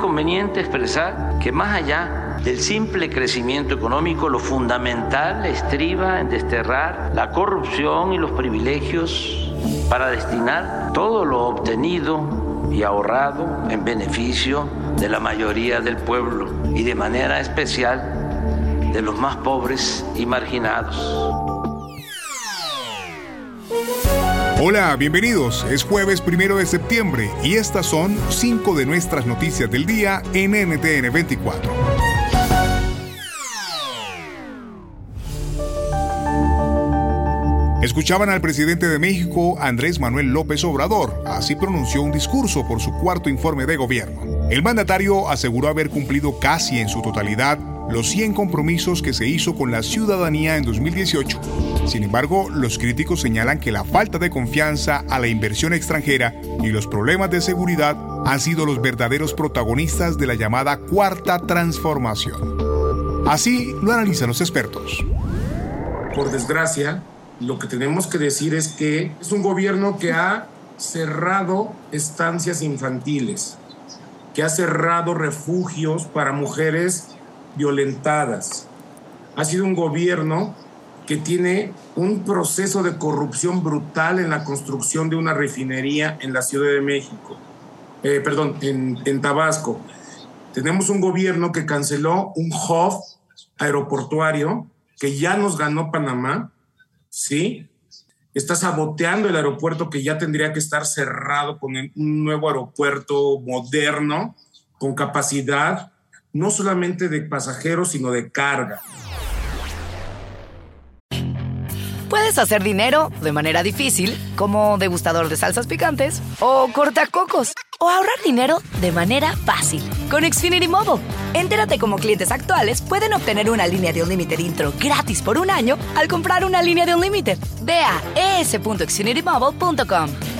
conveniente expresar que más allá del simple crecimiento económico, lo fundamental estriba en desterrar la corrupción y los privilegios para destinar todo lo obtenido y ahorrado en beneficio de la mayoría del pueblo y de manera especial de los más pobres y marginados. Hola, bienvenidos. Es jueves primero de septiembre y estas son cinco de nuestras noticias del día en NTN 24. Escuchaban al presidente de México, Andrés Manuel López Obrador. Así pronunció un discurso por su cuarto informe de gobierno. El mandatario aseguró haber cumplido casi en su totalidad los 100 compromisos que se hizo con la ciudadanía en 2018. Sin embargo, los críticos señalan que la falta de confianza a la inversión extranjera y los problemas de seguridad han sido los verdaderos protagonistas de la llamada cuarta transformación. Así lo analizan los expertos. Por desgracia, lo que tenemos que decir es que es un gobierno que ha cerrado estancias infantiles, que ha cerrado refugios para mujeres violentadas. Ha sido un gobierno que tiene un proceso de corrupción brutal en la construcción de una refinería en la Ciudad de México, eh, perdón, en, en Tabasco. Tenemos un gobierno que canceló un hub aeroportuario que ya nos ganó Panamá, ¿sí? Está saboteando el aeropuerto que ya tendría que estar cerrado con un nuevo aeropuerto moderno, con capacidad no solamente de pasajeros, sino de carga. Puedes hacer dinero de manera difícil, como degustador de salsas picantes, o cortacocos, o ahorrar dinero de manera fácil con Xfinity Mobile. Entérate cómo clientes actuales pueden obtener una línea de un límite intro gratis por un año al comprar una línea de un límite. Ve a es.xfinitymobile.com.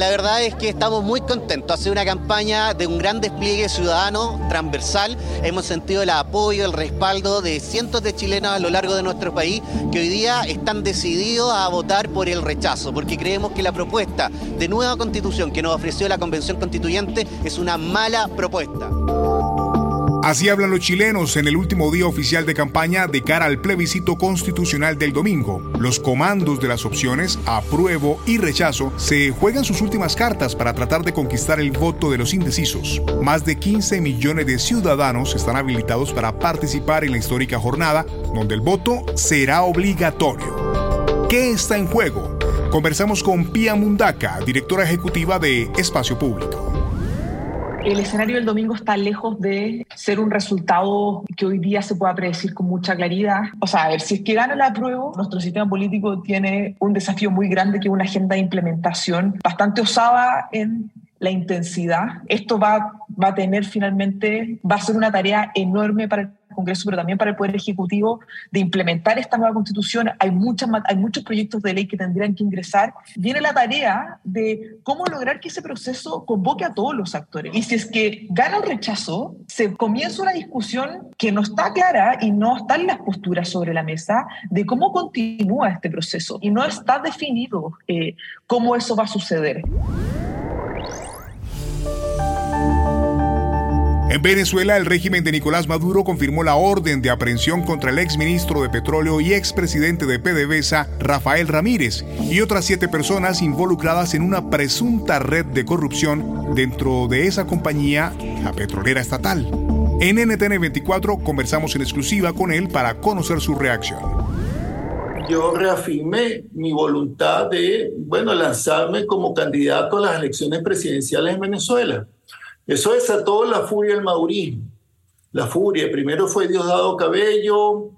La verdad es que estamos muy contentos. Hace una campaña de un gran despliegue ciudadano transversal. Hemos sentido el apoyo, el respaldo de cientos de chilenos a lo largo de nuestro país que hoy día están decididos a votar por el rechazo, porque creemos que la propuesta de nueva constitución que nos ofreció la Convención Constituyente es una mala propuesta. Así hablan los chilenos en el último día oficial de campaña de cara al plebiscito constitucional del domingo. Los comandos de las opciones apruebo y rechazo se juegan sus últimas cartas para tratar de conquistar el voto de los indecisos. Más de 15 millones de ciudadanos están habilitados para participar en la histórica jornada donde el voto será obligatorio. ¿Qué está en juego? Conversamos con Pia Mundaca, directora ejecutiva de Espacio Público el escenario del domingo está lejos de ser un resultado que hoy día se pueda predecir con mucha claridad. O sea, a ver, si es que gana la prueba, nuestro sistema político tiene un desafío muy grande que es una agenda de implementación bastante osada en la intensidad. Esto va, va a tener finalmente, va a ser una tarea enorme para el Congreso, pero también para el Poder Ejecutivo, de implementar esta nueva constitución. Hay, muchas, hay muchos proyectos de ley que tendrían que ingresar. Viene la tarea de cómo lograr que ese proceso convoque a todos los actores. Y si es que gana el rechazo, se comienza una discusión que no está clara y no están las posturas sobre la mesa de cómo continúa este proceso. Y no está definido eh, cómo eso va a suceder. En Venezuela, el régimen de Nicolás Maduro confirmó la orden de aprehensión contra el exministro de Petróleo y expresidente de PDVSA, Rafael Ramírez, y otras siete personas involucradas en una presunta red de corrupción dentro de esa compañía, la petrolera estatal. En NTN 24 conversamos en exclusiva con él para conocer su reacción yo reafirmé mi voluntad de, bueno, lanzarme como candidato a las elecciones presidenciales en Venezuela. Eso desató la furia del maurismo. La furia, primero fue Diosdado Cabello,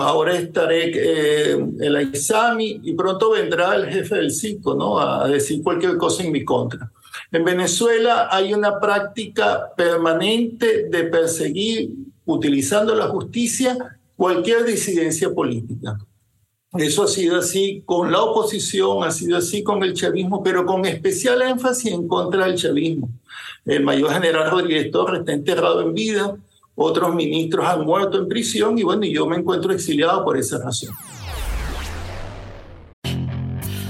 ahora estaré eh, en la ISAMI y pronto vendrá el jefe del CICO ¿no? a decir cualquier cosa en mi contra. En Venezuela hay una práctica permanente de perseguir, utilizando la justicia, cualquier disidencia política. Eso ha sido así con la oposición, ha sido así con el chavismo, pero con especial énfasis en contra del chavismo. El mayor general Rodríguez Torres está enterrado en vida, otros ministros han muerto en prisión y bueno, yo me encuentro exiliado por esa razón.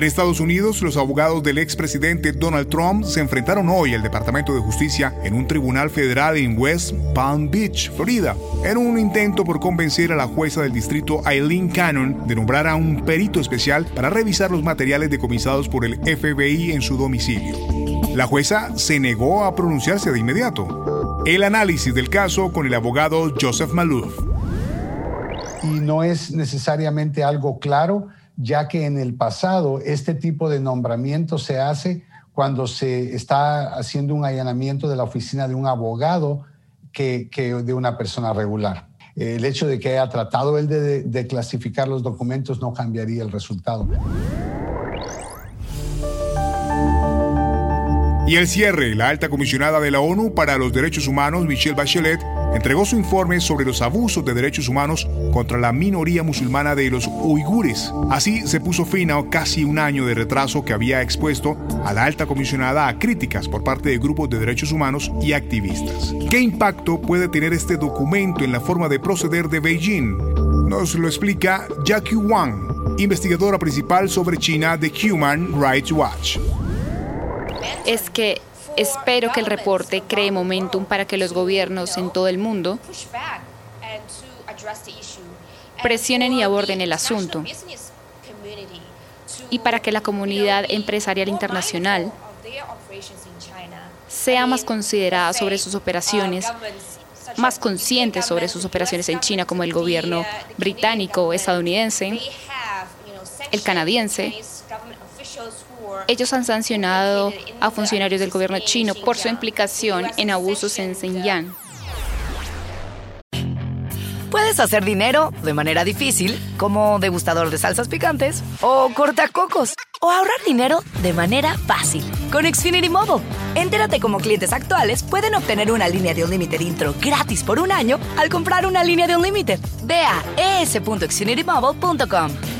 En Estados Unidos, los abogados del expresidente Donald Trump se enfrentaron hoy al Departamento de Justicia en un tribunal federal en West Palm Beach, Florida, en un intento por convencer a la jueza del distrito Eileen Cannon de nombrar a un perito especial para revisar los materiales decomisados por el FBI en su domicilio. La jueza se negó a pronunciarse de inmediato. El análisis del caso con el abogado Joseph Malouf. Y no es necesariamente algo claro ya que en el pasado este tipo de nombramiento se hace cuando se está haciendo un allanamiento de la oficina de un abogado que, de una persona regular. El hecho de que haya tratado él de, de clasificar los documentos no cambiaría el resultado. Y el cierre, la alta comisionada de la ONU para los Derechos Humanos, Michelle Bachelet, entregó su informe sobre los abusos de derechos humanos contra la minoría musulmana de los uigures. Así se puso fin a casi un año de retraso que había expuesto a la alta comisionada a críticas por parte de grupos de derechos humanos y activistas. ¿Qué impacto puede tener este documento en la forma de proceder de Beijing? Nos lo explica Jackie Wang, investigadora principal sobre China de Human Rights Watch es que espero que el reporte cree momentum para que los gobiernos en todo el mundo presionen y aborden el asunto y para que la comunidad empresarial internacional sea más considerada sobre sus operaciones, más consciente sobre sus operaciones en China, como el gobierno británico, estadounidense, el canadiense, ellos han sancionado a funcionarios del gobierno chino por su implicación en abusos en Xinjiang. Puedes hacer dinero de manera difícil, como degustador de salsas picantes, o cortacocos, o ahorrar dinero de manera fácil con Xfinity Mobile. Entérate cómo clientes actuales pueden obtener una línea de un límite intro gratis por un año al comprar una línea de un límite. Ve a es.xfinitymobile.com.